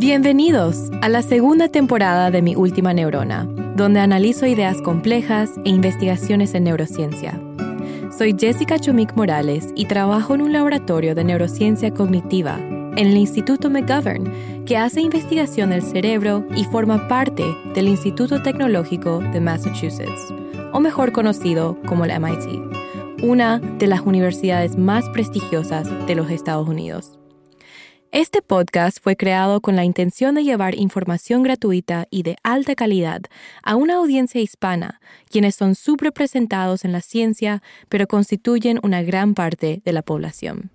Bienvenidos a la segunda temporada de Mi Última Neurona, donde analizo ideas complejas e investigaciones en neurociencia. Soy Jessica Chomik Morales y trabajo en un laboratorio de neurociencia cognitiva en el Instituto McGovern, que hace investigación del cerebro y forma parte del Instituto Tecnológico de Massachusetts, o mejor conocido como la MIT, una de las universidades más prestigiosas de los Estados Unidos. Este podcast fue creado con la intención de llevar información gratuita y de alta calidad a una audiencia hispana, quienes son subrepresentados en la ciencia, pero constituyen una gran parte de la población.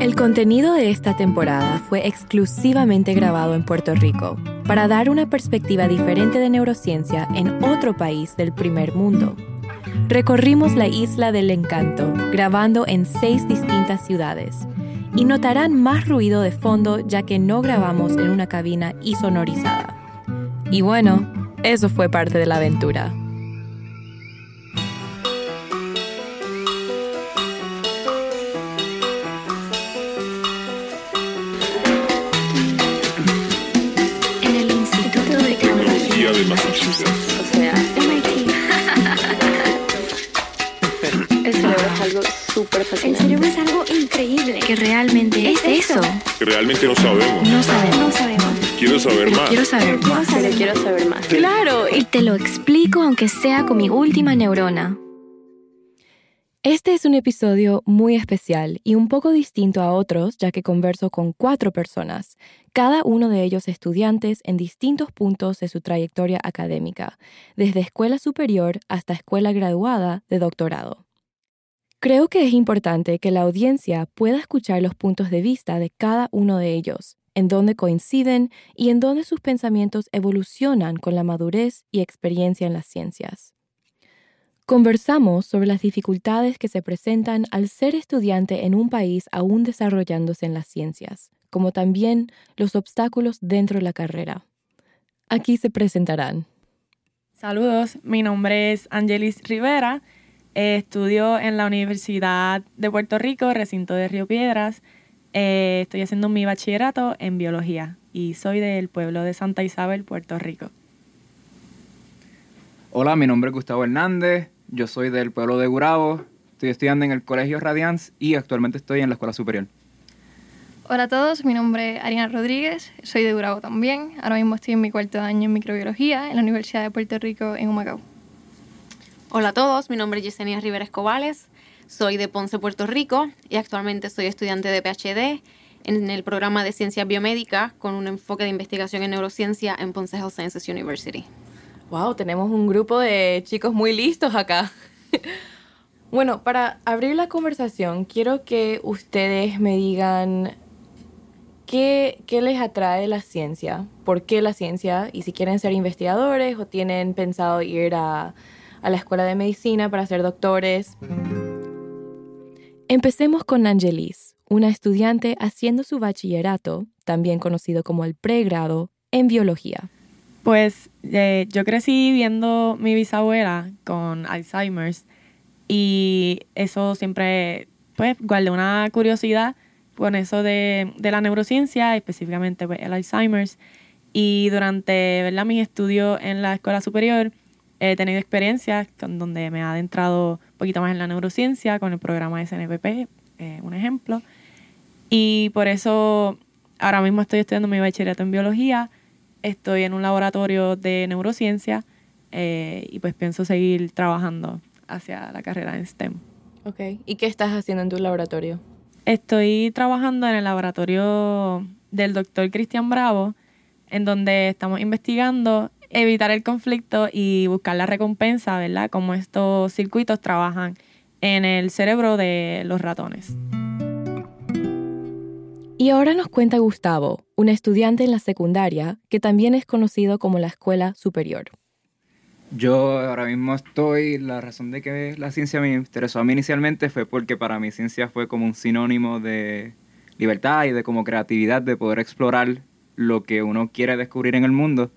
El contenido de esta temporada fue exclusivamente grabado en Puerto Rico, para dar una perspectiva diferente de neurociencia en otro país del primer mundo. Recorrimos la isla del encanto, grabando en seis distintas ciudades y notarán más ruido de fondo ya que no grabamos en una cabina sonorizada. Y bueno, eso fue parte de la aventura. En el Instituto de Tecnología de Massachusetts. O sea, El cerebro es algo súper El fascinante. cerebro es algo increíble. que realmente es, eso. que realmente no sabemos. No sabemos. No sabemos. Quiero saber más. Quiero saber más. Pero quiero saber más. Claro, y te lo explico aunque sea con mi última neurona. Este es un episodio muy especial y un poco distinto a otros ya que converso con cuatro personas, cada uno de ellos estudiantes en distintos puntos de su trayectoria académica, desde escuela superior hasta escuela graduada de doctorado. Creo que es importante que la audiencia pueda escuchar los puntos de vista de cada uno de ellos, en dónde coinciden y en dónde sus pensamientos evolucionan con la madurez y experiencia en las ciencias. Conversamos sobre las dificultades que se presentan al ser estudiante en un país aún desarrollándose en las ciencias, como también los obstáculos dentro de la carrera. Aquí se presentarán. Saludos, mi nombre es Angelis Rivera. Eh, estudio en la Universidad de Puerto Rico, recinto de Río Piedras. Eh, estoy haciendo mi bachillerato en biología y soy del pueblo de Santa Isabel, Puerto Rico. Hola, mi nombre es Gustavo Hernández, yo soy del pueblo de Gurabo, estoy estudiando en el Colegio Radiance y actualmente estoy en la Escuela Superior. Hola a todos, mi nombre es Ariana Rodríguez, soy de Durabo también. Ahora mismo estoy en mi cuarto año en microbiología en la Universidad de Puerto Rico en Humacao. Hola a todos, mi nombre es Yesenia Rivera Escobales, soy de Ponce, Puerto Rico y actualmente soy estudiante de PhD en el programa de Ciencias Biomédicas con un enfoque de investigación en neurociencia en Ponce Health Sciences University. Wow, tenemos un grupo de chicos muy listos acá. bueno, para abrir la conversación, quiero que ustedes me digan qué, qué les atrae la ciencia, por qué la ciencia, y si quieren ser investigadores o tienen pensado ir a, a la escuela de medicina para ser doctores. Empecemos con Angelis, una estudiante haciendo su bachillerato, también conocido como el pregrado, en biología. Pues eh, yo crecí viendo mi bisabuela con Alzheimer's y eso siempre, pues, guardé una curiosidad con eso de, la neurociencia, específicamente pues, el Alzheimer's. Y durante ¿verdad? mis estudios en la escuela superior he tenido experiencias con donde me ha adentrado un poquito más en la neurociencia con el programa SNPP, eh, un ejemplo. Y por eso ahora mismo estoy estudiando mi bachillerato en biología, estoy en un laboratorio de neurociencia eh, y pues pienso seguir trabajando hacia la carrera en STEM. Ok, ¿y qué estás haciendo en tu laboratorio? Estoy trabajando en el laboratorio del doctor Cristian Bravo, en donde estamos investigando evitar el conflicto y buscar la recompensa, ¿verdad? Cómo estos circuitos trabajan en el cerebro de los ratones. Y ahora nos cuenta Gustavo, un estudiante en la secundaria que también es conocido como la escuela superior. Yo ahora mismo estoy, la razón de que la ciencia me interesó a mí inicialmente fue porque para mí ciencia fue como un sinónimo de libertad y de como creatividad, de poder explorar lo que uno quiere descubrir en el mundo.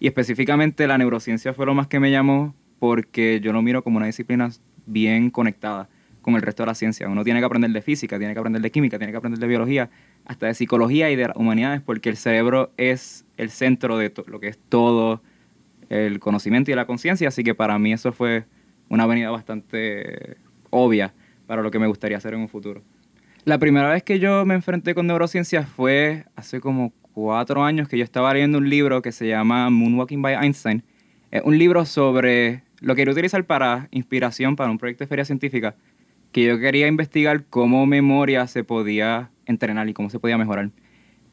Y específicamente la neurociencia fue lo más que me llamó porque yo lo miro como una disciplina bien conectada con el resto de la ciencia. Uno tiene que aprender de física, tiene que aprender de química, tiene que aprender de biología, hasta de psicología y de humanidades, porque el cerebro es el centro de lo que es todo el conocimiento y la conciencia, así que para mí eso fue una avenida bastante obvia para lo que me gustaría hacer en un futuro. La primera vez que yo me enfrenté con neurociencias fue hace como cuatro años que yo estaba leyendo un libro que se llama Moonwalking by Einstein. Es un libro sobre lo que quería utilizar para inspiración para un proyecto de feria científica, que yo quería investigar cómo memoria se podía entrenar y cómo se podía mejorar.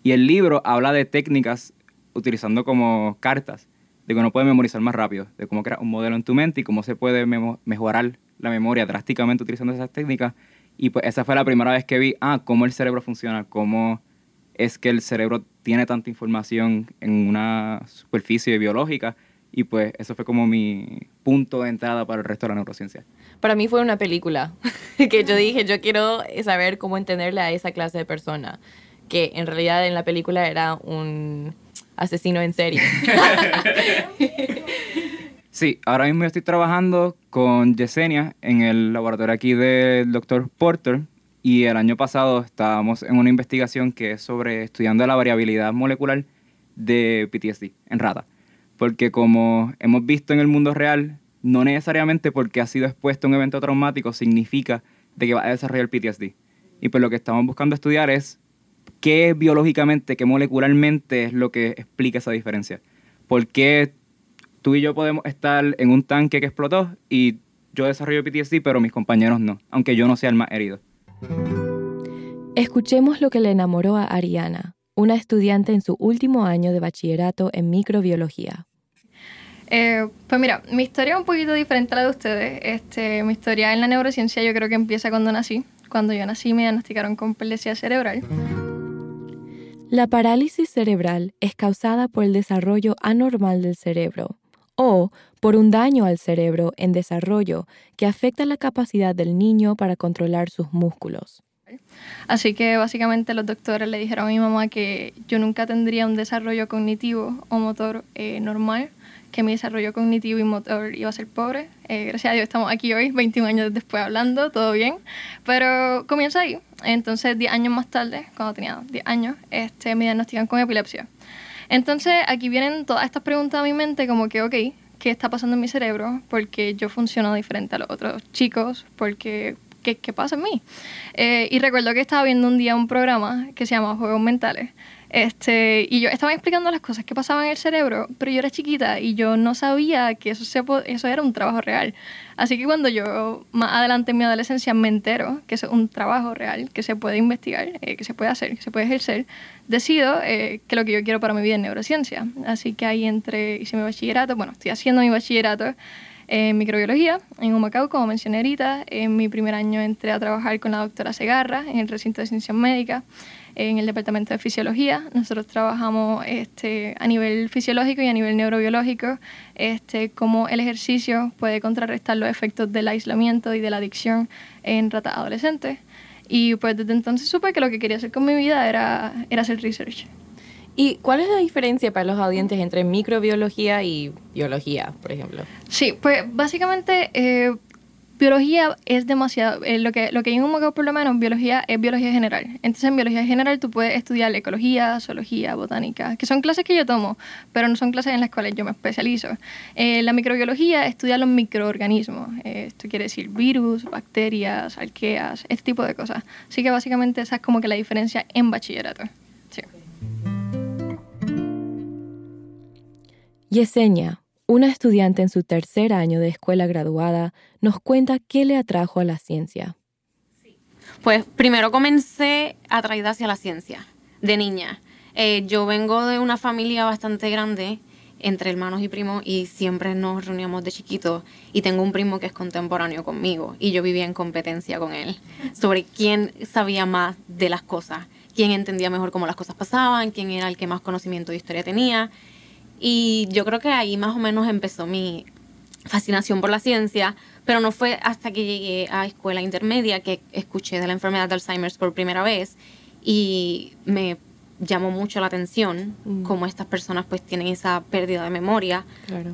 Y el libro habla de técnicas utilizando como cartas, de que uno puede memorizar más rápido, de cómo crear un modelo en tu mente y cómo se puede mejorar la memoria drásticamente utilizando esas técnicas. Y pues esa fue la primera vez que vi, ah, cómo el cerebro funciona, cómo es que el cerebro tiene tanta información en una superficie biológica. Y pues eso fue como mi punto de entrada para el resto de la neurociencia. Para mí fue una película que yo dije, yo quiero saber cómo entenderle a esa clase de persona, que en realidad en la película era un asesino en serie. sí, ahora mismo estoy trabajando con Yesenia en el laboratorio aquí del doctor Porter y el año pasado estábamos en una investigación que es sobre estudiando la variabilidad molecular de PTSD en rata. Porque como hemos visto en el mundo real, no necesariamente porque ha sido expuesto a un evento traumático significa de que va a desarrollar PTSD. Y pues lo que estamos buscando estudiar es qué biológicamente, qué molecularmente es lo que explica esa diferencia. ¿Por qué tú y yo podemos estar en un tanque que explotó y yo desarrollo PTSD, pero mis compañeros no, aunque yo no sea el más herido? Escuchemos lo que le enamoró a Ariana, una estudiante en su último año de bachillerato en microbiología. Eh, pues mira, mi historia es un poquito diferente a la de ustedes. Este, mi historia en la neurociencia yo creo que empieza cuando nací. Cuando yo nací me diagnosticaron con parálisis cerebral. La parálisis cerebral es causada por el desarrollo anormal del cerebro o por un daño al cerebro en desarrollo que afecta la capacidad del niño para controlar sus músculos. Así que básicamente los doctores le dijeron a mi mamá que yo nunca tendría un desarrollo cognitivo o motor eh, normal que mi desarrollo cognitivo y motor iba a ser pobre. Eh, gracias a Dios estamos aquí hoy, 21 años después hablando, todo bien. Pero comienza ahí. Entonces, 10 años más tarde, cuando tenía 10 años, este, me diagnostican con epilepsia. Entonces, aquí vienen todas estas preguntas a mi mente como que, ok, ¿qué está pasando en mi cerebro? Porque yo funciono diferente a los otros chicos, porque ¿qué, qué pasa en mí? Eh, y recuerdo que estaba viendo un día un programa que se llama Juegos Mentales este, y yo estaba explicando las cosas que pasaban en el cerebro, pero yo era chiquita y yo no sabía que eso, se, eso era un trabajo real. Así que cuando yo más adelante en mi adolescencia me entero que es un trabajo real, que se puede investigar, eh, que se puede hacer, que se puede ejercer, decido eh, que lo que yo quiero para mi vida es neurociencia. Así que ahí entre, hice mi bachillerato, bueno, estoy haciendo mi bachillerato en microbiología en Humacao, como mencioné ahorita. En mi primer año entré a trabajar con la doctora Segarra en el recinto de ciencias médicas en el departamento de fisiología. Nosotros trabajamos este, a nivel fisiológico y a nivel neurobiológico, este, cómo el ejercicio puede contrarrestar los efectos del aislamiento y de la adicción en ratas adolescentes. Y pues desde entonces supe que lo que quería hacer con mi vida era, era hacer research. ¿Y cuál es la diferencia para los audientes entre microbiología y biología, por ejemplo? Sí, pues básicamente eh, biología es demasiado, eh, lo, que, lo que hay en un por lo menos, biología es biología general. Entonces en biología general tú puedes estudiar ecología, zoología, botánica, que son clases que yo tomo, pero no son clases en las cuales yo me especializo. Eh, la microbiología estudia los microorganismos, eh, esto quiere decir virus, bacterias, arqueas, este tipo de cosas. Así que básicamente esa es como que la diferencia en bachillerato. Sí. Yesenia, una estudiante en su tercer año de escuela graduada nos cuenta qué le atrajo a la ciencia. Pues primero comencé atraída hacia la ciencia, de niña. Eh, yo vengo de una familia bastante grande, entre hermanos y primos, y siempre nos reuníamos de chiquitos. Y tengo un primo que es contemporáneo conmigo, y yo vivía en competencia con él sobre quién sabía más de las cosas, quién entendía mejor cómo las cosas pasaban, quién era el que más conocimiento de historia tenía. Y yo creo que ahí más o menos empezó mi fascinación por la ciencia, pero no fue hasta que llegué a escuela intermedia que escuché de la enfermedad de Alzheimer por primera vez y me llamó mucho la atención mm. cómo estas personas pues tienen esa pérdida de memoria,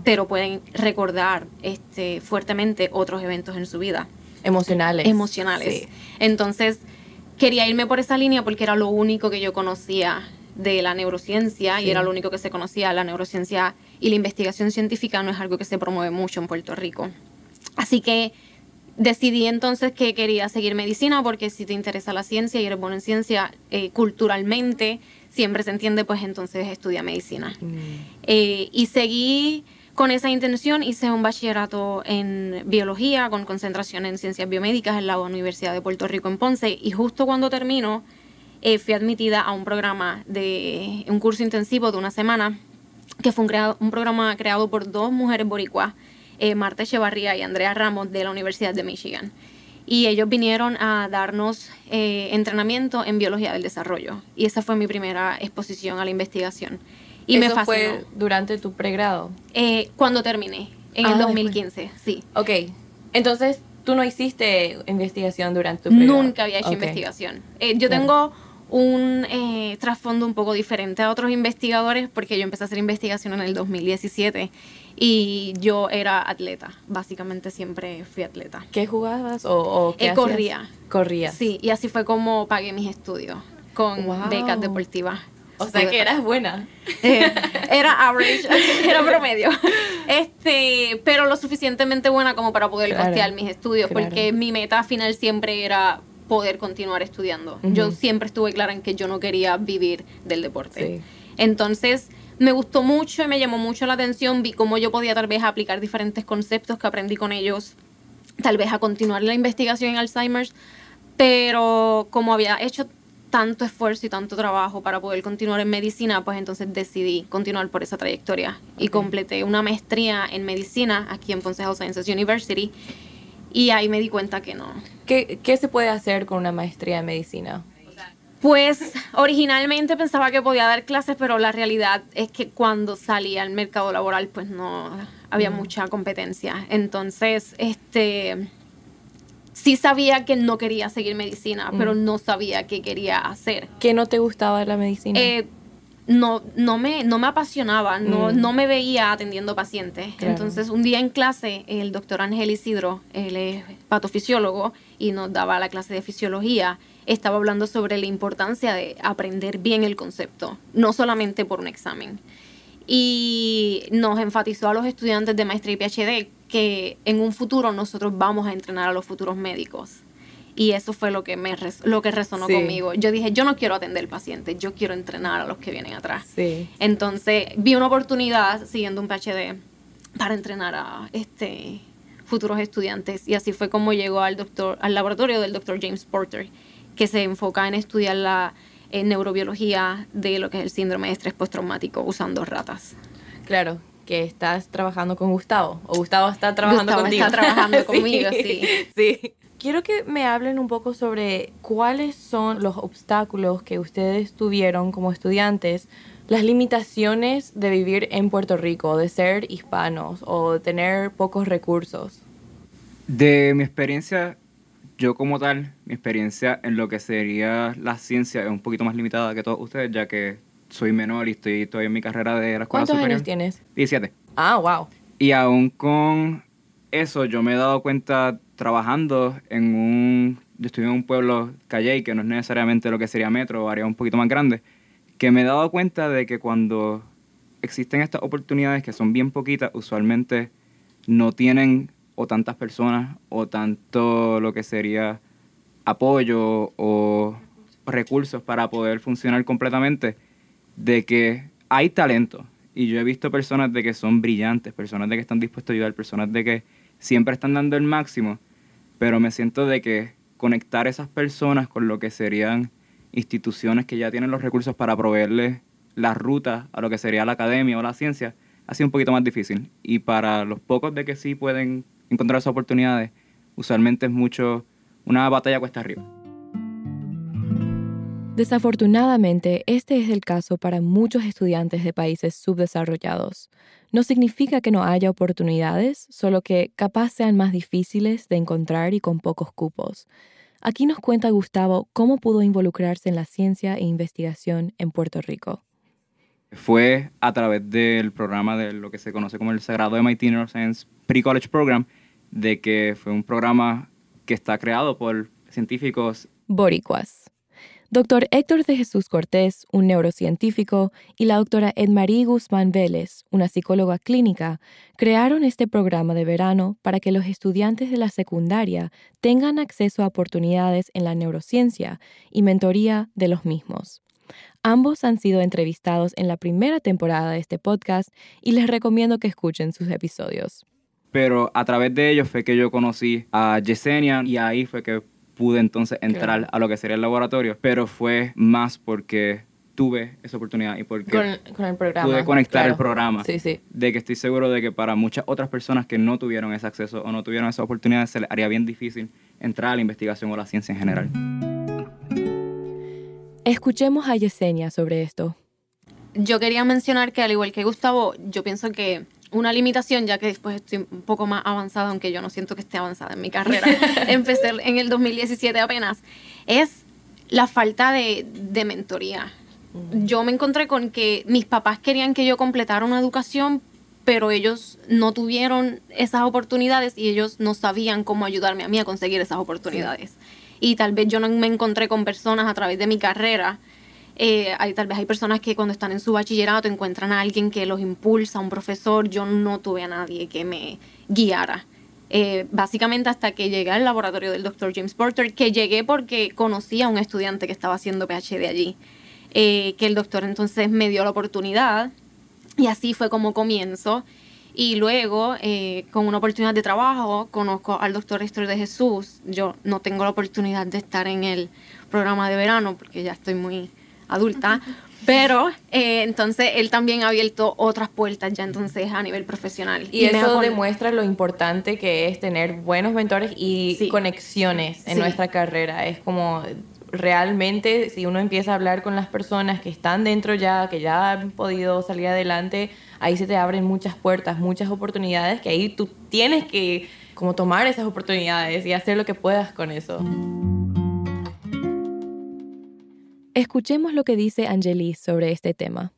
pero pueden recordar este, fuertemente otros eventos en su vida. Emocionales. Emocionales. Entonces, quería irme por esa línea porque era lo único que yo conocía de la neurociencia y era lo único que se conocía. La neurociencia y la investigación científica no es algo que se promueve mucho en Puerto Rico. Así que decidí entonces que quería seguir medicina porque si te interesa la ciencia y eres bueno en ciencia, eh, culturalmente siempre se entiende, pues entonces estudia medicina. Mm. Eh, y seguí con esa intención, hice un bachillerato en biología con concentración en ciencias biomédicas en la Universidad de Puerto Rico en Ponce y justo cuando termino eh, fui admitida a un programa de un curso intensivo de una semana que fue un, un programa creado por dos mujeres boricuas eh, Marta Echevarría y Andrea Ramos de la Universidad de Michigan. Y ellos vinieron a darnos eh, entrenamiento en biología del desarrollo. Y esa fue mi primera exposición a la investigación. Y me fascinó. fue durante tu pregrado? Eh, cuando terminé, en el 2015, sí. Ok. Entonces, ¿tú no hiciste investigación durante tu pregrado? Nunca había hecho investigación. yo tengo un trasfondo un poco diferente a otros investigadores porque yo empecé a hacer investigación en el 2017 y yo era atleta, básicamente siempre fui atleta. ¿Qué jugabas o, qué eh, Corría. Corría. Sí, y así fue como pagué mis estudios con becas deportivas. O sea que eras buena. Eh, era average, era promedio. Este, pero lo suficientemente buena como para poder costear mis estudios, porque mi meta final siempre era poder continuar estudiando. Yo siempre estuve clara en que yo no quería vivir del deporte. Entonces, me gustó mucho y me llamó mucho la atención. Vi cómo yo podía tal vez aplicar diferentes conceptos que aprendí con ellos, tal vez a continuar la investigación en Alzheimer's, pero como había hecho tanto esfuerzo y tanto trabajo para poder continuar en medicina, pues entonces decidí continuar por esa trayectoria y completé una maestría en medicina aquí en Health Sciences University y ahí me di cuenta que no. ¿Qué, qué se puede hacer con una maestría en medicina? Pues originalmente pensaba que podía dar clases, pero la realidad es que cuando salí al mercado laboral, pues no había mucha competencia. Entonces, este sí sabía que no quería seguir medicina, pero no sabía qué quería hacer. ¿Qué no te gustaba de la medicina? Eh, no, no, me, no me apasionaba, no, no me veía atendiendo pacientes. Entonces, un día en clase, el doctor Ángel Isidro, él es patofisiólogo y nos daba la clase de fisiología estaba hablando sobre la importancia de aprender bien el concepto, no solamente por un examen. Y nos enfatizó a los estudiantes de maestría y PhD que en un futuro nosotros vamos a entrenar a los futuros médicos. Y eso fue lo que, me lo que resonó conmigo. Yo dije, yo no quiero atender al paciente, yo quiero entrenar a los que vienen atrás. Entonces vi una oportunidad siguiendo un PhD para entrenar a este futuros estudiantes y así fue como llegó al doctor al laboratorio del doctor James Porter que se enfoca en estudiar la neurobiología de lo que es el síndrome de estrés postraumático usando ratas. Claro, que estás trabajando con Gustavo, o Gustavo está trabajando Gustavo contigo. está trabajando conmigo, sí. Sí. Quiero que me hablen un poco sobre cuáles son los obstáculos que ustedes tuvieron como estudiantes, las limitaciones de vivir en Puerto Rico, de ser hispanos o de tener pocos recursos. De mi experiencia, yo como tal, mi experiencia en lo que sería la ciencia es un poquito más limitada que todos ustedes, ya que soy menor y estoy todavía en mi carrera de la escuela ¿Cuántos años tienes? 17. Ah, wow. Y aún con eso, yo me he dado cuenta trabajando en un... Yo estoy en un pueblo, Calle, que no es necesariamente lo que sería metro o área un poquito más grande, que me he dado cuenta de que cuando existen estas oportunidades, que son bien poquitas, usualmente no tienen o tantas personas o tanto lo que sería apoyo o recursos para poder funcionar completamente, de que hay talento. Y yo he visto personas de que son brillantes, personas de que están dispuestos a ayudar, personas de que siempre están dando el máximo, pero me siento de que conectar esas personas con lo que serían instituciones que ya tienen los recursos para proveerles las rutas a lo que sería la academia o la ciencia, ha sido un poquito más difícil. Y para los pocos de que sí pueden encontrar esas oportunidades, usualmente es mucho una batalla cuesta arriba. Desafortunadamente, este es el caso para muchos estudiantes de países subdesarrollados. No significa que no haya oportunidades, solo que capaz sean más difíciles de encontrar y con pocos cupos. Aquí nos cuenta Gustavo cómo pudo involucrarse en la ciencia e investigación en Puerto Rico. Fue a través del programa de lo que se conoce como el Sagrado MIT Neuroscience Pre-College Program, de que fue un programa que está creado por científicos Boricuas. Doctor Héctor de Jesús Cortés, un neurocientífico, y la doctora Edmarie Guzmán Vélez, una psicóloga clínica, crearon este programa de verano para que los estudiantes de la secundaria tengan acceso a oportunidades en la neurociencia y mentoría de los mismos. Ambos han sido entrevistados en la primera temporada de este podcast y les recomiendo que escuchen sus episodios. Pero a través de ellos fue que yo conocí a Yesenia y ahí fue que pude entonces entrar a lo que sería el laboratorio, pero fue más porque tuve esa oportunidad y porque con, el programa, pude conectar el programa. Sí, sí. De que estoy seguro de que para muchas otras personas que no tuvieron ese acceso o no tuvieron esa oportunidad, se les haría bien difícil entrar a la investigación o la ciencia en general. Escuchemos a Yesenia sobre esto. Yo quería mencionar que al igual que Gustavo, yo pienso que una limitación, ya que después estoy un poco más avanzada, aunque yo no siento que esté avanzada en mi carrera, empecé en el 2017 apenas, es la falta de, de mentoría. Yo me encontré con que mis papás querían que yo completara una educación, pero ellos no tuvieron esas oportunidades y ellos no sabían cómo ayudarme a mí a conseguir esas oportunidades. Y tal vez yo no me encontré con personas a través de mi carrera eh, hay, tal vez hay personas que cuando están en su bachillerato encuentran a alguien que los impulsa, un profesor. Yo no tuve a nadie que me guiara. Eh, básicamente hasta que llegué al laboratorio del doctor James Porter, que llegué porque conocí a un estudiante que estaba haciendo PhD allí, eh, que el doctor entonces me dio la oportunidad y así fue como comienzo. Y luego, con una oportunidad de trabajo, conozco al doctor Héctor de Jesús. Yo no tengo la oportunidad de estar en el programa de verano porque ya estoy muy adulta, pero eh, entonces él también ha abierto otras puertas ya entonces a nivel profesional. Y, eso demuestra lo importante que es tener buenos mentores y conexiones en nuestra carrera. Es como realmente si uno empieza a hablar con las personas que están dentro ya, que ya han podido salir adelante, ahí se te abren muchas puertas, muchas oportunidades que ahí tú tienes que como tomar esas oportunidades y hacer lo que puedas con eso. Escuchemos lo que dice Angelis sobre este tema.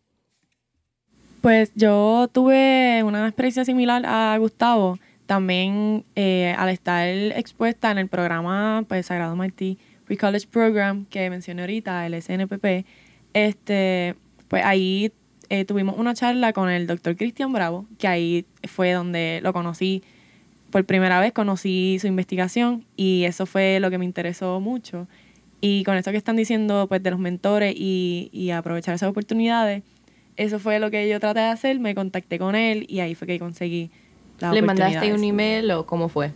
Pues yo tuve una experiencia similar a Gustavo. También eh, al estar expuesta en el programa pues, Sagrado Martí Pre-College Program que mencioné ahorita, el SNPP, este, pues ahí eh, tuvimos una charla con el doctor Cristian Bravo, que ahí fue donde lo conocí por primera vez, conocí su investigación y eso fue lo que me interesó mucho. Y con eso que están diciendo pues de los mentores y, y aprovechar esas oportunidades, eso fue lo que yo traté de hacer, me contacté con él y ahí fue que conseguí la ¿Le mandaste un email o cómo fue?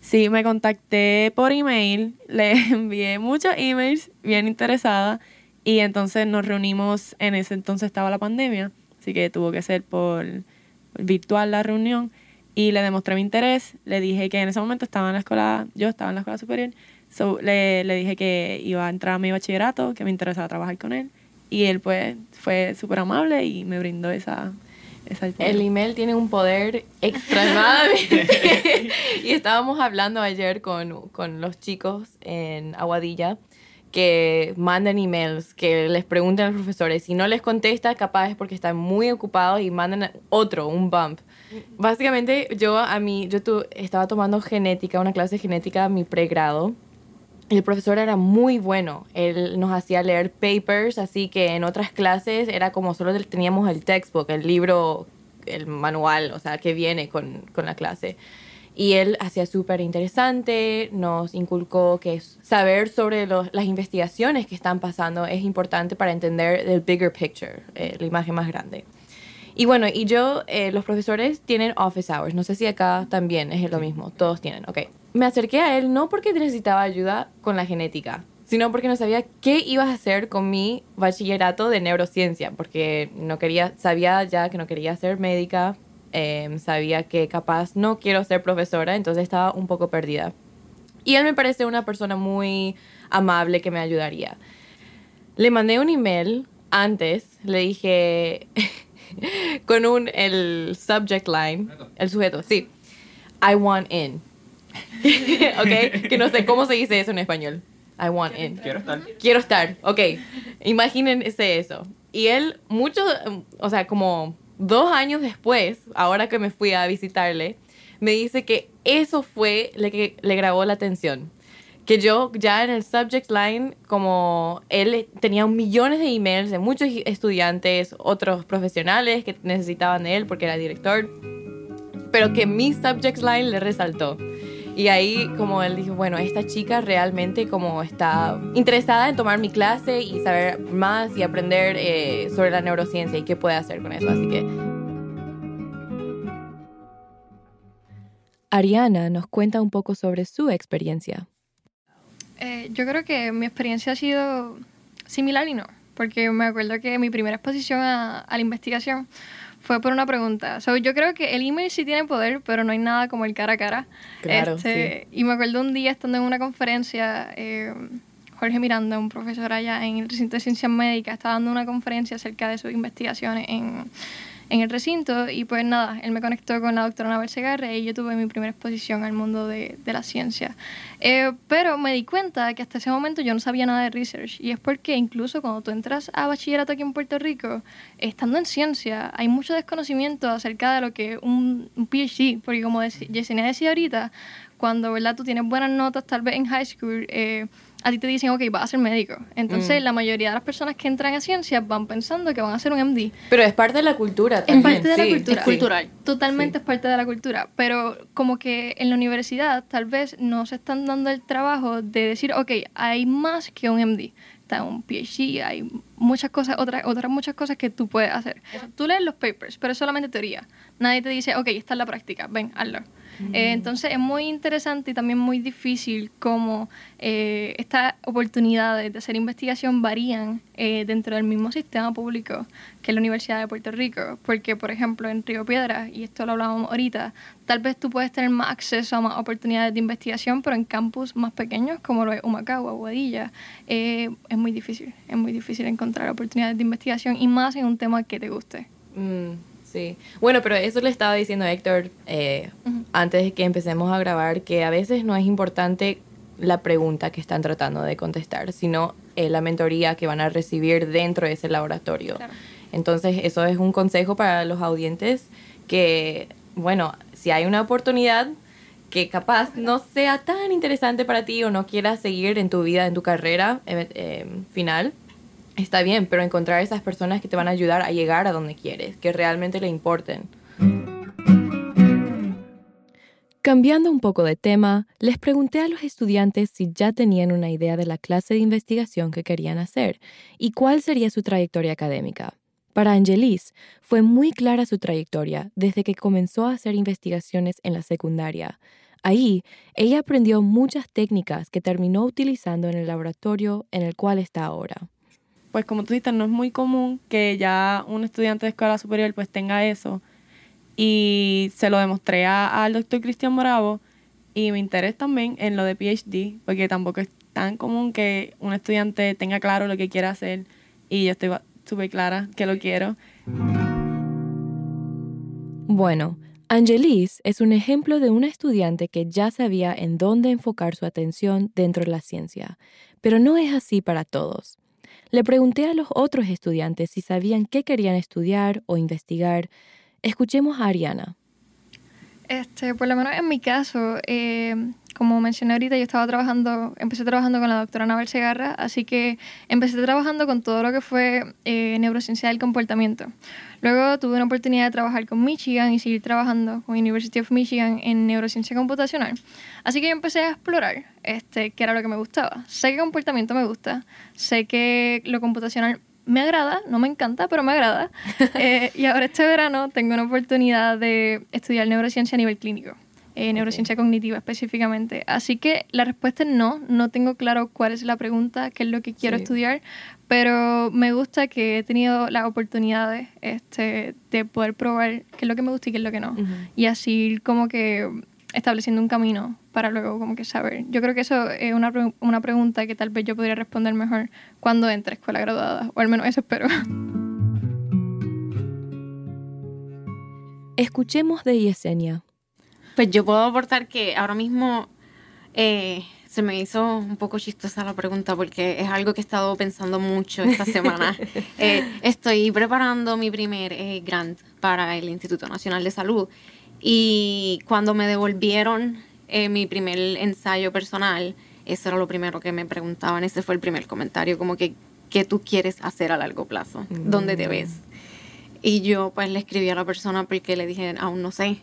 Sí, me contacté por email, le envié muchos emails, bien interesada, y entonces nos reunimos, en ese entonces estaba la pandemia, así que tuvo que ser por virtual la reunión, y le demostré mi interés, le dije que en ese momento estaba en la escuela, yo estaba en la escuela superior, So, le, le dije que iba a entrar a mi bachillerato, que me interesaba trabajar con él. Y él pues fue súper amable y me brindó esa, esa El email tiene un poder extremadamente. y estábamos hablando ayer con, con los chicos en Aguadilla que mandan emails, que les pregunten a los profesores. Si no les contesta, capaz es porque están muy ocupados y mandan otro, un bump. Básicamente, yo a mí, yo tu, estaba tomando genética, una clase de genética, mi pregrado el profesor era muy bueno. Él nos hacía leer papers, así que en otras clases era como solo teníamos el textbook, el libro, el manual, o sea, que viene con, con la clase. Y él hacía súper interesante, nos inculcó que saber sobre las investigaciones que están pasando es importante para entender el bigger picture, eh, la imagen más grande. Y bueno, y yo, eh, los profesores tienen office hours. No sé si acá también es lo mismo. Todos tienen, ok. Me acerqué a él no porque necesitaba ayuda con la genética, sino porque no sabía qué ibas a hacer con mi bachillerato de neurociencia, porque no quería, sabía ya que no quería ser médica, em, sabía que capaz no quiero ser profesora, entonces estaba un poco perdida. Y él me parece una persona muy amable que me ayudaría. Le mandé un email antes, le dije, con un, el subject line, el sujeto, sí. I want in. ok, que no sé cómo se dice eso en español. I want in. Quiero estar. Quiero estar, ok. Imagínense eso. Y él, mucho, o sea, como dos años después, ahora que me fui a visitarle, me dice que eso fue lo que le grabó la atención. que yo ya en el subject line, como él tenía millones de emails de muchos estudiantes, otros profesionales que necesitaban de él porque era director, pero que mi subject line le resaltó. Y ahí como él dijo, bueno, esta chica realmente como está interesada en tomar mi clase y saber más y aprender eh, sobre la neurociencia y qué puede hacer con eso. Así que... Ariana nos cuenta un poco sobre su experiencia. Eh, yo creo que mi experiencia ha sido similar y no, porque me acuerdo que mi primera exposición a, a la investigación fue por una pregunta. yo creo que el email sí tiene poder, pero no hay nada como el cara a cara. Claro, este, Y me acuerdo un día estando en una conferencia, eh, Jorge Miranda, un profesor allá en el recinto de ciencias médicas, estaba dando una conferencia acerca de sus investigaciones en en el recinto y pues nada, él me conectó con la doctora Anabel Segarra y yo tuve mi primera exposición al mundo de, de la ciencia. Eh, pero me di cuenta que hasta ese momento yo no sabía nada de research y es porque incluso cuando tú entras a bachillerato aquí en Puerto Rico, estando en ciencia, hay mucho desconocimiento acerca de lo que un, un PhD, porque como Yesenia decía ahorita, cuando ¿verdad? tú tienes buenas notas tal vez en high school, eh, a ti te dicen, ok, vas a ser médico. Entonces, mm. la mayoría de las personas que entran a ciencias van pensando que van a ser un MD. Pero es parte de la cultura también. Es parte de la cultura. Es cultural. Totalmente es parte de la cultura. Pero como que en la universidad tal vez no se están dando el trabajo de decir, ok, hay más que un MD. Está un PhD, hay muchas cosas, otras, otras muchas cosas que tú puedes hacer. Tú lees los papers, pero es solamente teoría. Nadie te dice, ok, esta es la práctica, ven, hazlo. Eh, entonces es muy interesante y también muy difícil cómo eh, estas oportunidades de hacer investigación varían eh, dentro del mismo sistema público que la Universidad de Puerto Rico. Porque, por ejemplo, en Río Piedra, y esto lo hablábamos ahorita, tal vez tú puedes tener más acceso a más oportunidades de investigación, pero en campus más pequeños como lo es Humacao, Aguadilla, es muy difícil. Es muy difícil encontrar oportunidades de investigación y más en un tema que te guste. Mm. Sí. Bueno, pero eso le estaba diciendo Héctor eh, antes de que empecemos a grabar, que a veces no es importante la pregunta que están tratando de contestar, sino eh, la mentoría que van a recibir dentro de ese laboratorio. Entonces, eso es un consejo para los audientes que, bueno, si hay una oportunidad que capaz no sea tan interesante para ti o no quieras seguir en tu vida, en tu carrera eh, final, está bien, pero encontrar esas personas que te van a ayudar a llegar a donde quieres, que realmente le importen. Cambiando un poco de tema, les pregunté a los estudiantes si ya tenían una idea de la clase de investigación que querían hacer y cuál sería su trayectoria académica. Para Angelis fue muy clara su trayectoria desde que comenzó a hacer investigaciones en la secundaria. Ahí, ella aprendió muchas técnicas que terminó utilizando en el laboratorio en el cual está ahora pues como tú dices, no es muy común que ya un estudiante de escuela superior pues tenga eso. Y se lo demostré al doctor Cristian Moravo y mi interés también en lo de PhD, porque tampoco es tan común que un estudiante tenga claro lo que quiere hacer y yo estoy súper clara que lo quiero. Bueno, Angelis es un ejemplo de una estudiante que ya sabía en dónde enfocar su atención dentro de la ciencia, pero no es así para todos. Le pregunté a los otros estudiantes si sabían qué querían estudiar o investigar. Escuchemos a Ariana. Este, por lo menos en mi caso, eh, como mencioné ahorita, yo estaba trabajando, empecé trabajando con la doctora Anabel Segarra, así que empecé trabajando con todo lo que fue eh, neurociencia del comportamiento. Luego tuve una oportunidad de trabajar con Michigan y seguir trabajando con University of Michigan en neurociencia computacional. Así que yo empecé a explorar este, qué era lo que me gustaba. Sé que comportamiento me gusta, sé que lo computacional me agrada, no me encanta, pero me agrada. Eh, y ahora este verano tengo una oportunidad de estudiar neurociencia a nivel clínico. Eh, neurociencia cognitiva específicamente. Así que la respuesta es no, no tengo claro cuál es la pregunta, qué es lo que quiero estudiar, pero me gusta que he tenido las oportunidades este, de poder probar qué es lo que me gusta y qué es lo que no. Y así como que estableciendo un camino para luego como que saber. Yo creo que eso es una, una pregunta que tal vez yo podría responder mejor cuando entre a escuela graduada, o al menos eso espero. Escuchemos de Yesenia. Pues yo puedo aportar que ahora mismo eh, se me hizo un poco chistosa la pregunta porque es algo que he estado pensando mucho esta semana. Eh, estoy preparando mi primer eh, grant para el Instituto Nacional de Salud y cuando me devolvieron mi primer ensayo personal, eso era lo primero que me preguntaban, ese fue el primer comentario, como que, ¿qué tú quieres hacer a largo plazo? ¿Dónde te ves? Y yo pues le escribí a la persona porque le dije, aún no sé,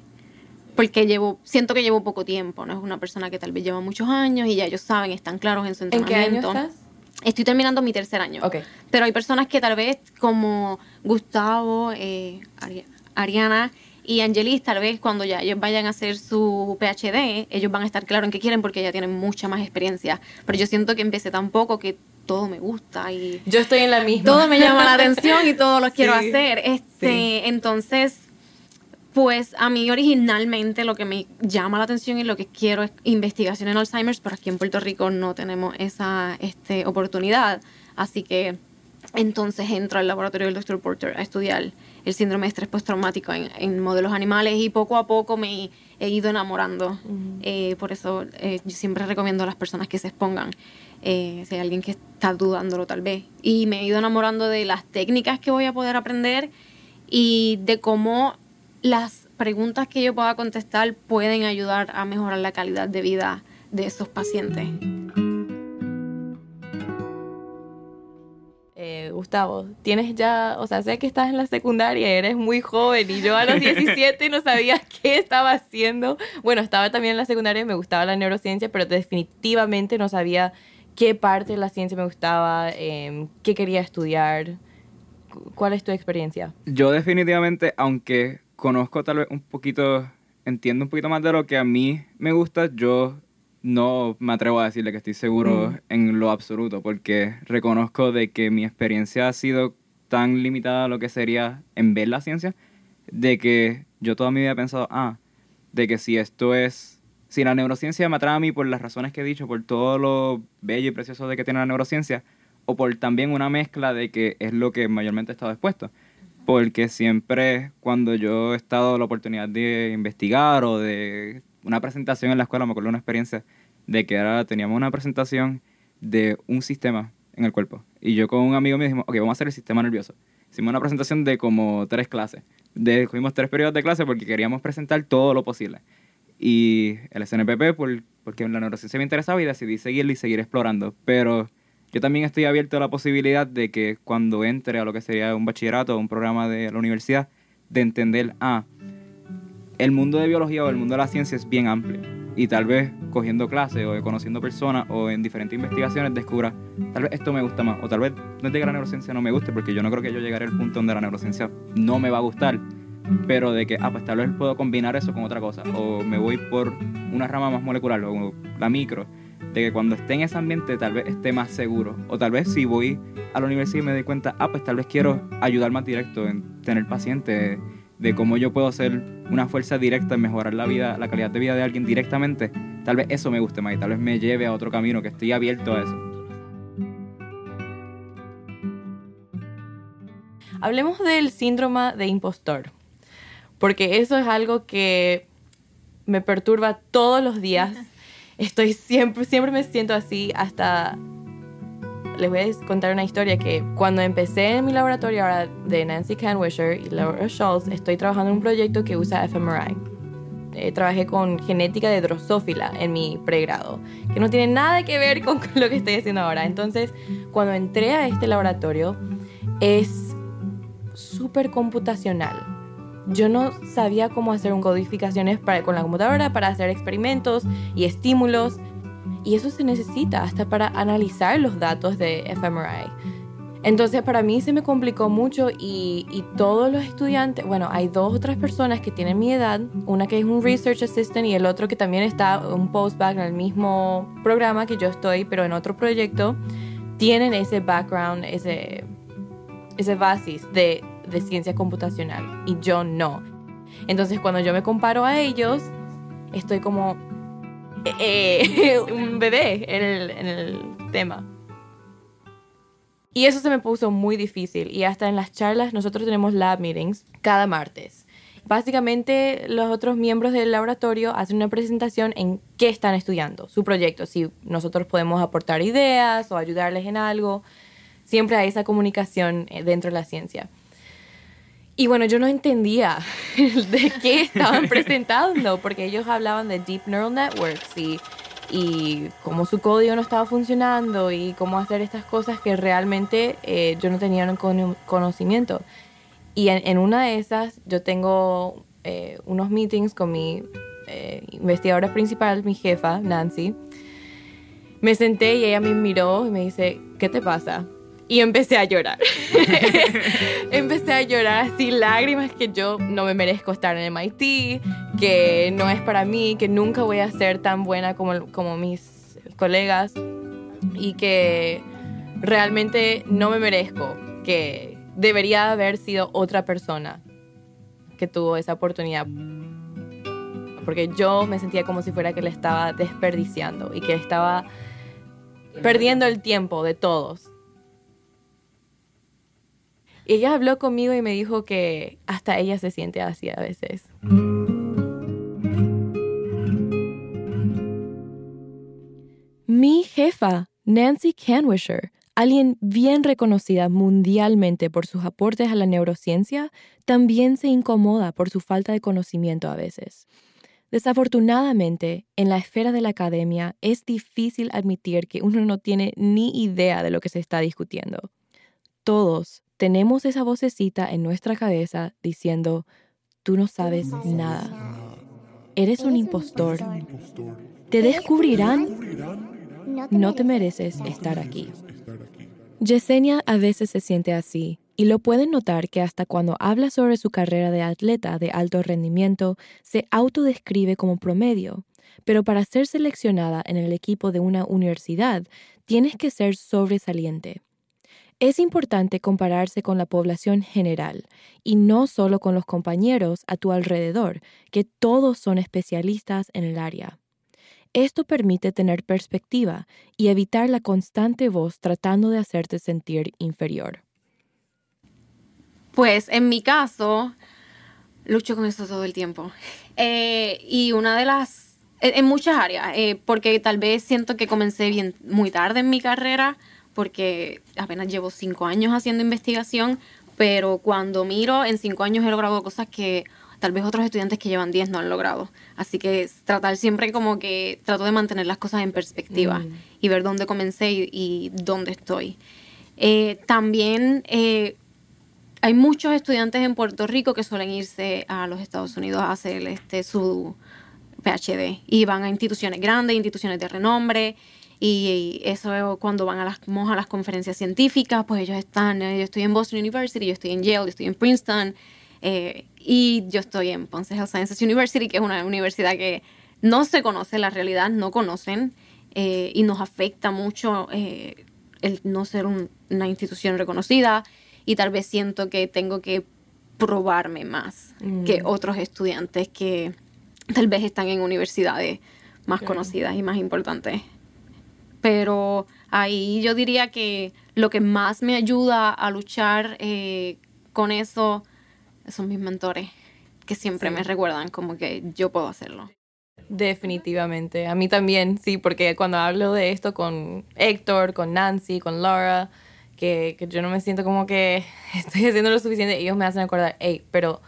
porque llevo, siento que llevo poco tiempo, no es una persona que tal vez lleva muchos años y ya ellos saben, están claros en su ¿En qué entrenamiento. año estás? Estoy terminando mi tercer año. Ok. Pero hay personas que tal vez como Gustavo, eh, Ari- Ariana y Angelis, tal vez cuando ya ellos vayan a hacer su PhD, ellos van a estar claros en qué quieren porque ya tienen mucha más experiencia. Pero yo siento que empecé tan poco que todo me gusta y Yo estoy en la misma. todo me llama la atención y todo lo quiero Sí, hacer. Este, sí. Entonces, pues a mí originalmente lo que me llama la atención y lo que quiero es investigación en Alzheimer's, pero aquí en Puerto Rico no tenemos esa este, oportunidad. Así que entonces entro al laboratorio del Dr. Porter a estudiar el síndrome de estrés postraumático en, en modelos animales y poco a poco me he ido enamorando. Eh, por eso eh, yo siempre recomiendo a las personas que se expongan. Eh, si hay alguien que está dudándolo tal vez. Y me he ido enamorando de las técnicas que voy a poder aprender y de cómo las preguntas que yo pueda contestar pueden ayudar a mejorar la calidad de vida de esos pacientes. Eh, Gustavo, tienes ya, o sea, sé que estás en la secundaria, eres muy joven y yo a los 17 no sabía qué estaba haciendo. Bueno, estaba también en la secundaria, me gustaba la neurociencia, pero definitivamente no sabía qué parte de la ciencia me gustaba, em, qué quería estudiar. Cu- ¿Cuál es tu experiencia? Yo definitivamente, aunque conozco tal vez un poquito, entiendo un poquito más de lo que a mí me gusta, yo no me atrevo a decirle que estoy seguro Mm. en lo absoluto, porque reconozco de que mi experiencia ha sido tan limitada a lo que sería en ver la ciencia, de que yo toda mi vida he pensado, ah, de que si esto es, si la neurociencia me atrae a mí por las razones que he dicho, por todo lo bello y precioso de que tiene la neurociencia, o por también una mezcla de que es lo que mayormente he estado expuesto. Porque siempre cuando yo he estado la oportunidad de investigar o de una presentación en la escuela, me acuerdo una experiencia de que era, teníamos una presentación de un sistema en el cuerpo. Y yo con un amigo mío dijimos, ok, vamos a hacer el sistema nervioso. Hicimos una presentación de como tres clases. De, cogimos tres periodos de clase porque queríamos presentar todo lo posible. Y el SNPP, por, porque la neurociencia me interesaba y decidí seguirlo y seguir explorando. Pero yo también estoy abierto a la posibilidad de que cuando entre a lo que sería un bachillerato o un programa de la universidad, de entender, ah, el mundo de biología o el mundo de la ciencia es bien amplio. Y tal vez cogiendo clases o conociendo personas o en diferentes investigaciones descubra, tal vez esto me gusta más. O tal vez no de que la neurociencia no me guste, porque yo no creo que yo llegaré al punto donde la neurociencia no me va a gustar. Pero de que, ah, pues tal vez puedo combinar eso con otra cosa. O me voy por una rama más molecular o la micro. De que cuando esté en ese ambiente tal vez esté más seguro. O tal vez si voy a la universidad y me doy cuenta, ah, pues tal vez quiero ayudar más directo en tener pacientes, de cómo yo puedo ser una fuerza directa en mejorar la vida, la calidad de vida de alguien directamente, tal vez eso me guste más y tal vez me lleve a otro camino, que estoy abierto a eso. Hablemos del síndrome de impostor, porque eso es algo que me perturba todos los días. Estoy siempre, siempre me siento así hasta... Les voy a contar una historia que cuando empecé en mi laboratorio ahora de Nancy Canwisher y Laura Schultz, estoy trabajando en un proyecto que usa fMRI. Eh, trabajé con genética de drosófila en mi pregrado, que no tiene nada que ver con lo que estoy haciendo ahora. Entonces, cuando entré a este laboratorio, es súper computacional. Yo no sabía cómo hacer un codificaciones para, con la computadora para hacer experimentos y estímulos. Y eso se necesita hasta para analizar los datos de fMRI. Entonces para mí se me complicó mucho y, y todos los estudiantes, bueno, hay dos otras personas que tienen mi edad, una que es un Research Assistant y el otro que también está un postback en el mismo programa que yo estoy, pero en otro proyecto, tienen ese background, ese, ese basis de, de ciencia computacional y yo no. Entonces cuando yo me comparo a ellos, estoy como eh, un bebé en el, en el tema. Y eso se me puso muy difícil. Y hasta en las charlas, nosotros tenemos lab meetings cada martes. Básicamente, los otros miembros del laboratorio hacen una presentación en qué están estudiando, su proyecto, si nosotros podemos aportar ideas o ayudarles en algo. Siempre hay esa comunicación eh, dentro de la ciencia. Y bueno, yo no entendía de qué estaban presentando, porque ellos hablaban de Deep Neural Networks y, y cómo su código no estaba funcionando y cómo hacer estas cosas que realmente eh, yo no tenía un conocimiento. Y en, una de esas yo tengo eh, unos meetings con mi eh, investigadora principal, mi jefa, Nancy. Me senté y ella me miró y me dice, ¿qué te pasa? Y empecé a llorar. empecé a llorar así, lágrimas que yo no me merezco estar en MIT, que no es para mí, que nunca voy a ser tan buena como, como mis colegas y que realmente no me merezco, que debería haber sido otra persona que tuvo esa oportunidad. Porque yo me sentía como si fuera que le estaba desperdiciando y que estaba perdiendo el tiempo de todos y ella habló conmigo y me dijo que hasta ella se siente así a veces. Mi jefa, Nancy Canwisher, alguien bien reconocida mundialmente por sus aportes a la neurociencia, también se incomoda por su falta de conocimiento a veces. Desafortunadamente, en la esfera de la academia es difícil admitir que uno no tiene ni idea de lo que se está discutiendo. Todos tenemos esa vocecita en nuestra cabeza diciendo, tú no sabes nada. Eres un impostor. Te descubrirán. No te mereces estar aquí. Yesenia a veces se siente así, y lo pueden notar que hasta cuando habla sobre su carrera de atleta de alto rendimiento, se autodescribe como promedio. Pero para ser seleccionada en el equipo de una universidad, tienes que ser sobresaliente. Es importante compararse con la población general y no solo con los compañeros a tu alrededor, que todos son especialistas en el área. Esto permite tener perspectiva y evitar la constante voz tratando de hacerte sentir inferior. Pues en mi caso, lucho con esto todo el tiempo. Eh, y una de las, en, muchas áreas, eh, porque tal vez siento que comencé bien, muy tarde en mi carrera, porque apenas llevo cinco años haciendo investigación, pero cuando miro, en cinco años he logrado cosas que tal vez otros estudiantes que llevan diez no han logrado. Así que tratar siempre como que trato de mantener las cosas en perspectiva mm. y ver dónde comencé y, dónde estoy. Eh, también eh, hay muchos estudiantes en Puerto Rico que suelen irse a los Estados Unidos a hacer este, su PhD y van a instituciones grandes, instituciones de renombre y eso cuando van a las, a las conferencias científicas, pues ellos están, eh, yo estoy en Boston University, yo estoy en Yale, yo estoy en Princeton, eh, y yo estoy en Ponce Health Sciences University, que es una universidad que no se conoce la realidad, no conocen, eh, y nos afecta mucho el no ser una institución reconocida, y tal vez siento que tengo que probarme más que mm. otros estudiantes que tal vez están en universidades más conocidas y más importantes pero ahí yo diría que lo que más me ayuda a luchar eh, con eso son mis mentores, que siempre me recuerdan como que yo puedo hacerlo. Definitivamente, a mí también, sí, porque cuando hablo de esto con Héctor, con Nancy, con Laura, que, que yo no me siento como que estoy haciendo lo suficiente, ellos me hacen acordar, hey, pero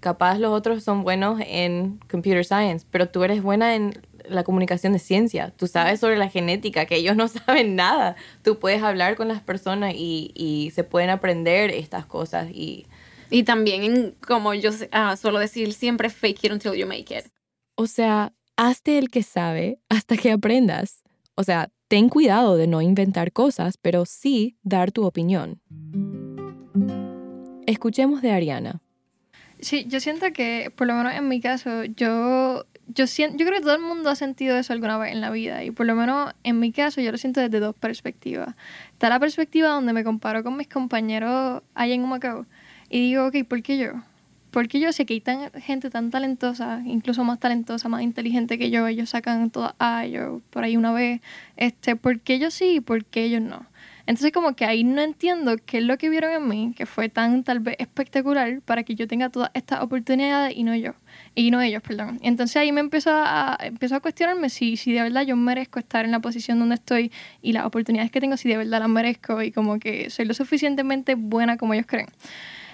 capaz los otros son buenos en computer science, pero tú eres buena en la comunicación de ciencia, tú sabes sobre la genética, que ellos no saben nada. Tú puedes hablar con las personas y, se pueden aprender estas cosas. Y, y también, como yo uh, suelo decir, siempre fake it until you make it. O sea, hazte el que sabe hasta que aprendas. O sea, ten cuidado de no inventar cosas, pero sí dar tu opinión. Escuchemos de Ariana. Sí, yo siento que, por lo menos en mi caso, yo yo, siento, yo creo que todo el mundo ha sentido eso alguna vez en la vida y por lo menos en mi caso yo lo siento desde dos perspectivas. Está la perspectiva donde me comparo con mis compañeros allá en Macao y digo, ok, ¿por qué yo? ¿Por qué yo sé que hay tan, gente tan talentosa, incluso más talentosa, más inteligente que yo, ellos sacan todas A, yo por ahí una vez, este, ¿por qué ellos sí y por qué ellos no? Entonces como que ahí no entiendo qué es lo que vieron en mí, que fue tan tal vez espectacular para que yo tenga todas estas oportunidades y no yo. Y no ellos, perdón. Entonces ahí me empezó a, empezó a cuestionarme si, si de verdad yo merezco estar en la posición donde estoy y las oportunidades que tengo, si de verdad las merezco y como que soy lo suficientemente buena como ellos creen.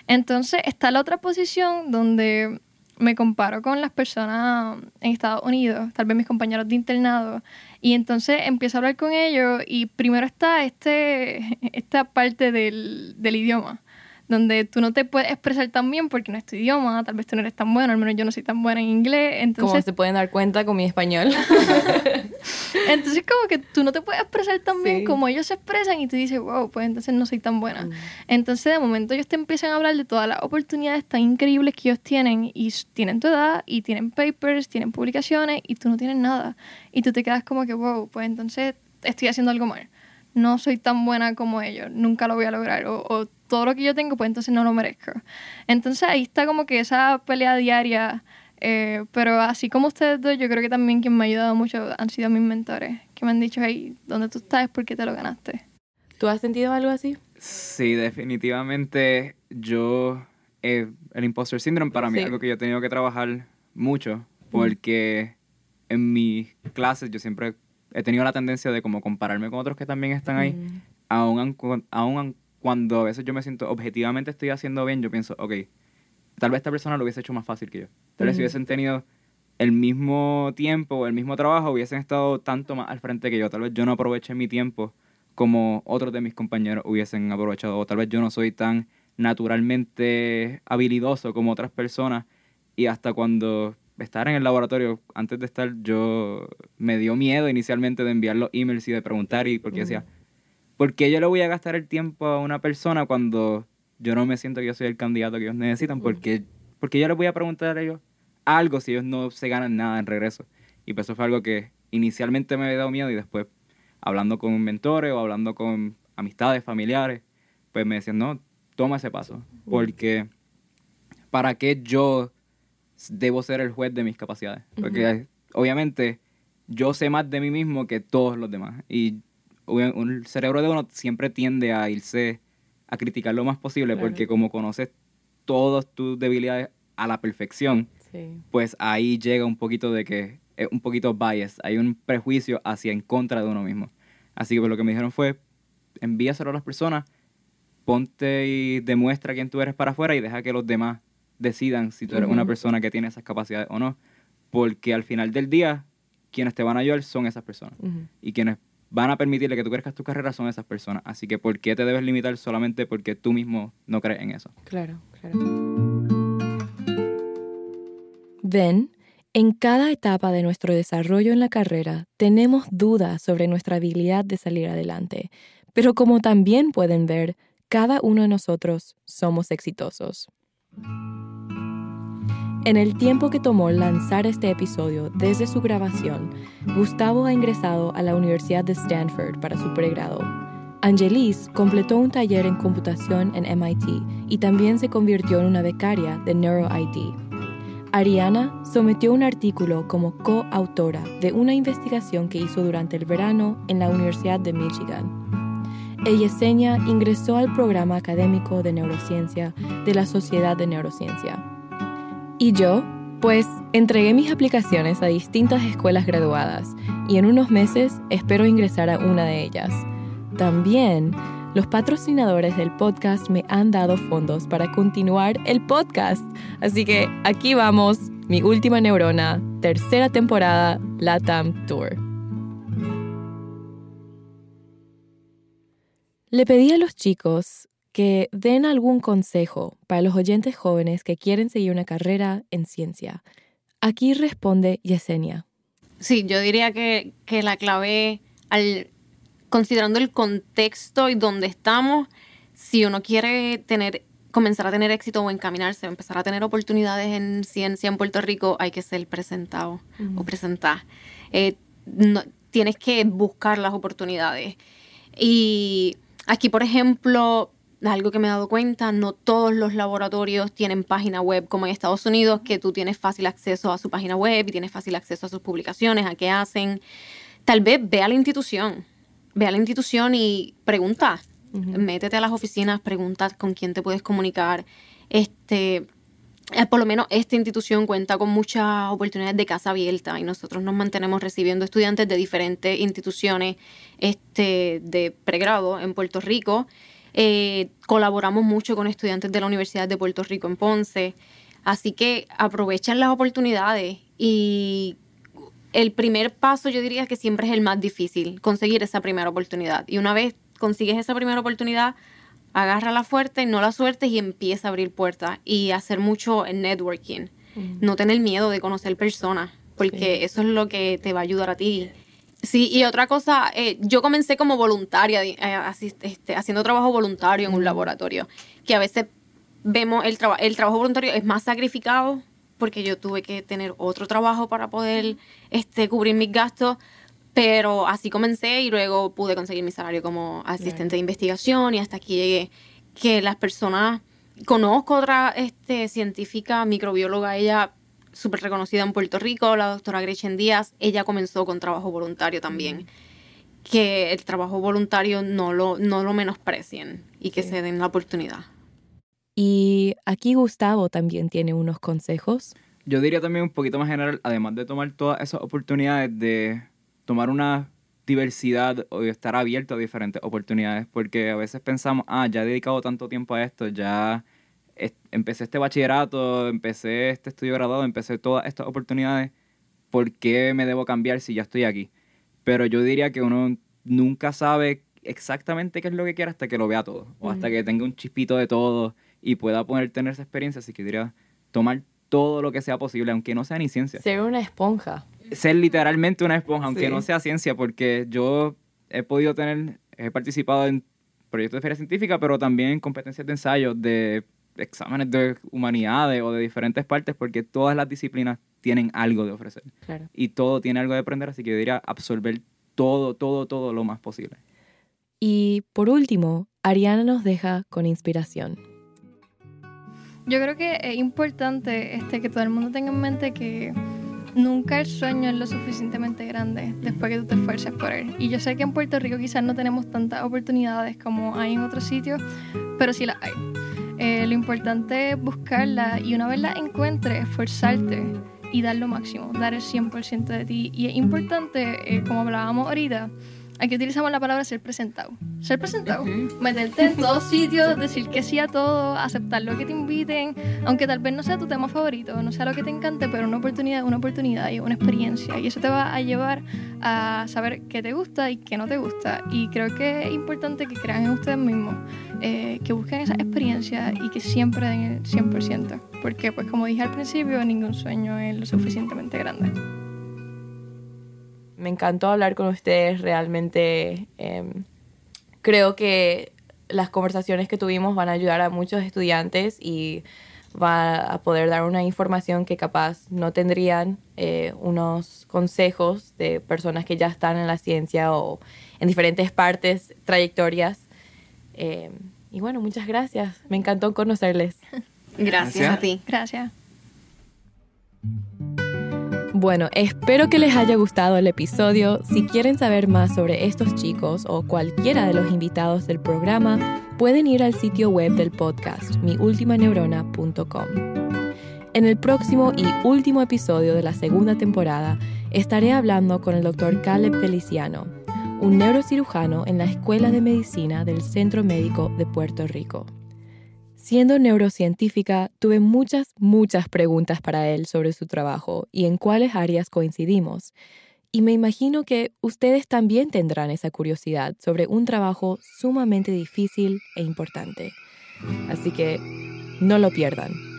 Entonces está la otra posición donde me comparo con las personas en Estados Unidos, tal vez mis compañeros de internado, y entonces empiezo a hablar con ellos y primero está este, esta parte del, del idioma donde tú no te puedes expresar tan bien porque no es tu idioma, tal vez tú no eres tan bueno, al menos yo no soy tan buena en inglés. Entonces, como se pueden dar cuenta con mi español. entonces como que tú no te puedes expresar tan bien como ellos se expresan y tú dices, wow, pues entonces no soy tan buena. Mm. Entonces de momento ellos te empiezan a hablar de todas las oportunidades tan increíbles que ellos tienen y tienen tu edad y tienen papers, tienen publicaciones y tú no tienes nada. Y tú te quedas como que, wow, pues entonces estoy haciendo algo mal. No soy tan buena como ellos, nunca lo voy a lograr. O, o todo lo que yo tengo, pues entonces no lo merezco. Entonces ahí está como que esa pelea diaria. Eh, pero así como ustedes dos, yo creo que también quien me ha ayudado mucho han sido mis mentores, que me han dicho, hey, ¿dónde tú estás? es porque te lo ganaste. ¿Tú has sentido algo así? Sí, definitivamente yo, eh, el imposter syndrome para mí es algo que yo he tenido que trabajar mucho, porque en mis clases yo siempre he tenido la tendencia de como compararme con otros que también están ahí, aún, aún, cuando a veces yo me siento objetivamente estoy haciendo bien, yo pienso, ok, tal vez esta persona lo hubiese hecho más fácil que yo. Tal vez si hubiesen tenido el mismo tiempo el mismo trabajo, hubiesen estado tanto más al frente que yo. Tal vez yo no aproveché mi tiempo como otros de mis compañeros hubiesen aprovechado. O tal vez yo no soy tan naturalmente habilidoso como otras personas. Y hasta cuando estar en el laboratorio, antes de estar, yo me dio miedo inicialmente de enviar los emails y de preguntar y porque decía, ¿por qué yo le voy a gastar el tiempo a una persona cuando yo no me siento que yo soy el candidato que ellos necesitan? Porque, porque yo les voy a preguntar a ellos algo si ellos no se ganan nada en regreso. Y pues eso fue algo que inicialmente me había dado miedo y después hablando con mentores o hablando con amistades, familiares, pues me decían, no, toma ese paso. Porque ¿para qué yo debo ser el juez de mis capacidades? Porque obviamente yo sé más de mí mismo que todos los demás. Y el cerebro de uno siempre tiende a irse a criticar lo más posible porque como conoces todas tus debilidades a la perfección, pues ahí llega un poquito de que es un poquito bias, hay un prejuicio hacia en contra de uno mismo. Así que pues, lo que me dijeron fue, envíaselo a las personas, ponte y demuestra quién tú eres para afuera y deja que los demás decidan si tú eres una persona que tiene esas capacidades o no. Porque al final del día, quienes te van a ayudar son esas personas. Y quienes van a permitirle que tú crezcas tu carrera son esas personas. Así que ¿por qué te debes limitar solamente porque tú mismo no crees en eso? Claro, claro. Ven, en cada etapa de nuestro desarrollo en la carrera tenemos dudas sobre nuestra habilidad de salir adelante, pero como también pueden ver, cada uno de nosotros somos exitosos. En el tiempo que tomó lanzar este episodio desde su grabación, Gustavo ha ingresado a la Universidad de Stanford para su pregrado. Angelis completó un taller en computación en MIT y también se convirtió en una becaria de NeuroID. Ariana sometió un artículo como coautora de una investigación que hizo durante el verano en la Universidad de Michigan. Yesenia ingresó al programa académico de neurociencia de la Sociedad de Neurociencia. ¿Y yo? Pues entregué mis aplicaciones a distintas escuelas graduadas y en unos meses espero ingresar a una de ellas. También los patrocinadores del podcast me han dado fondos para continuar el podcast. Así que aquí vamos, mi última neurona, tercera temporada, LATAM Tour. Le pedí a los chicos que den algún consejo para los oyentes jóvenes que quieren seguir una carrera en ciencia. Aquí responde Yesenia. Sí, yo diría que, la clave, al, considerando el contexto y dónde estamos, si uno quiere tener comenzar a tener éxito o encaminarse, empezar a tener oportunidades en ciencia en Puerto Rico, hay que ser presentado o presentar. Eh, tienes que buscar las oportunidades. Y aquí, por ejemplo, algo que me he dado cuenta, no todos los laboratorios tienen página web como en Estados Unidos, que tú tienes fácil acceso a su página web y tienes fácil acceso a sus publicaciones, a qué hacen. Tal vez ve a la institución, ve a la institución y pregunta, métete a las oficinas, pregunta con quién te puedes comunicar. Este, eh, por lo menos esta institución cuenta con muchas oportunidades de casa abierta y nosotros nos mantenemos recibiendo estudiantes de diferentes instituciones este, de pregrado en Puerto Rico eh, colaboramos mucho con estudiantes de la Universidad de Puerto Rico en Ponce. Así que aprovechan las oportunidades y el primer paso yo diría que siempre es el más difícil, conseguir esa primera oportunidad. Y una vez consigues esa primera oportunidad, agárrala fuerte, no la suerte y empieza a abrir puertas y hacer mucho en networking. No tener miedo de conocer personas, porque eso es lo que te va a ayudar a ti. Sí, y otra cosa, eh, yo comencé como voluntaria, eh, este, haciendo trabajo voluntario en un laboratorio, que a veces vemos el, el trabajo voluntario es más sacrificado porque yo tuve que tener otro trabajo para poder este, cubrir mis gastos, pero así comencé y luego pude conseguir mi salario como asistente de investigación y hasta aquí llegué. Que las personas, conozco otra este, científica, microbióloga, ella súper reconocida en Puerto Rico, la doctora Gretchen Díaz, ella comenzó con trabajo voluntario también. Que el trabajo voluntario no lo, no lo menosprecien y que se den la oportunidad. Y aquí Gustavo también tiene unos consejos. Yo diría también un poquito más general, además de tomar todas esas oportunidades de tomar una diversidad o estar abierto a diferentes oportunidades, porque a veces pensamos, ah, ya he dedicado tanto tiempo a esto, ya empecé este bachillerato, empecé este estudio graduado, empecé todas estas oportunidades, ¿por qué me debo cambiar si ya estoy aquí? Pero yo diría que uno nunca sabe exactamente qué es lo que quiere hasta que lo vea todo, o hasta que tenga un chispito de todo y pueda poder tener esa experiencia, así que diría tomar todo lo que sea posible, aunque no sea ni ciencia. Ser una esponja ser literalmente una esponja, aunque no sea ciencia, porque yo he podido tener, he participado en proyectos de feria científica, pero también en competencias de ensayo, de exámenes de humanidades o de diferentes partes, porque todas las disciplinas tienen algo de ofrecer. Y todo tiene algo de aprender, así que yo diría absorber todo, todo, todo lo más posible. Y por último, Ariana nos deja con inspiración. Yo creo que es importante este, que todo el mundo tenga en mente que nunca el sueño es lo suficientemente grande después que tú te esfuerces por él. Y yo sé que en Puerto Rico quizás no tenemos tantas oportunidades como hay en otros sitios, pero sí las hay. Eh, lo importante es buscarla y una vez la encuentres, esforzarte y dar lo máximo, dar el 100% de ti. Y es importante, eh, como hablábamos ahorita, Aquí utilizamos la palabra ser presentado. Ser presentado. Meterte en todos sitios, decir que sí a todo, aceptar lo que te inviten, aunque tal vez no sea tu tema favorito, no sea lo que te encante, pero una oportunidad, una oportunidad y una experiencia. Y eso te va a llevar a saber qué te gusta y qué no te gusta. Y creo que es importante que crean en ustedes mismos, eh, que busquen esa experiencia y que siempre den el 100%. Porque, pues como dije al principio, ningún sueño es lo suficientemente grande. Me encantó hablar con ustedes, realmente em, creo que las conversaciones que tuvimos van a ayudar a muchos estudiantes y va a poder dar una información que capaz no tendrían, eh, unos consejos de personas que ya están en la ciencia o en diferentes partes, trayectorias. Em, y bueno, muchas gracias. Me encantó conocerles. gracias. a ti. Gracias. Bueno, espero que les haya gustado el episodio. Si quieren saber más sobre estos chicos o cualquiera de los invitados del programa, pueden ir al sitio web del podcast, miultimaneurona.com. En el próximo y último episodio de la segunda temporada, estaré hablando con el doctor Caleb Feliciano, un neurocirujano en la Escuela de Medicina del Centro Médico de Puerto Rico. Siendo neurocientífica, tuve muchas, muchas preguntas para él sobre su trabajo y en cuáles áreas coincidimos. Y me imagino que ustedes también tendrán esa curiosidad sobre un trabajo sumamente difícil e importante. Así que no lo pierdan.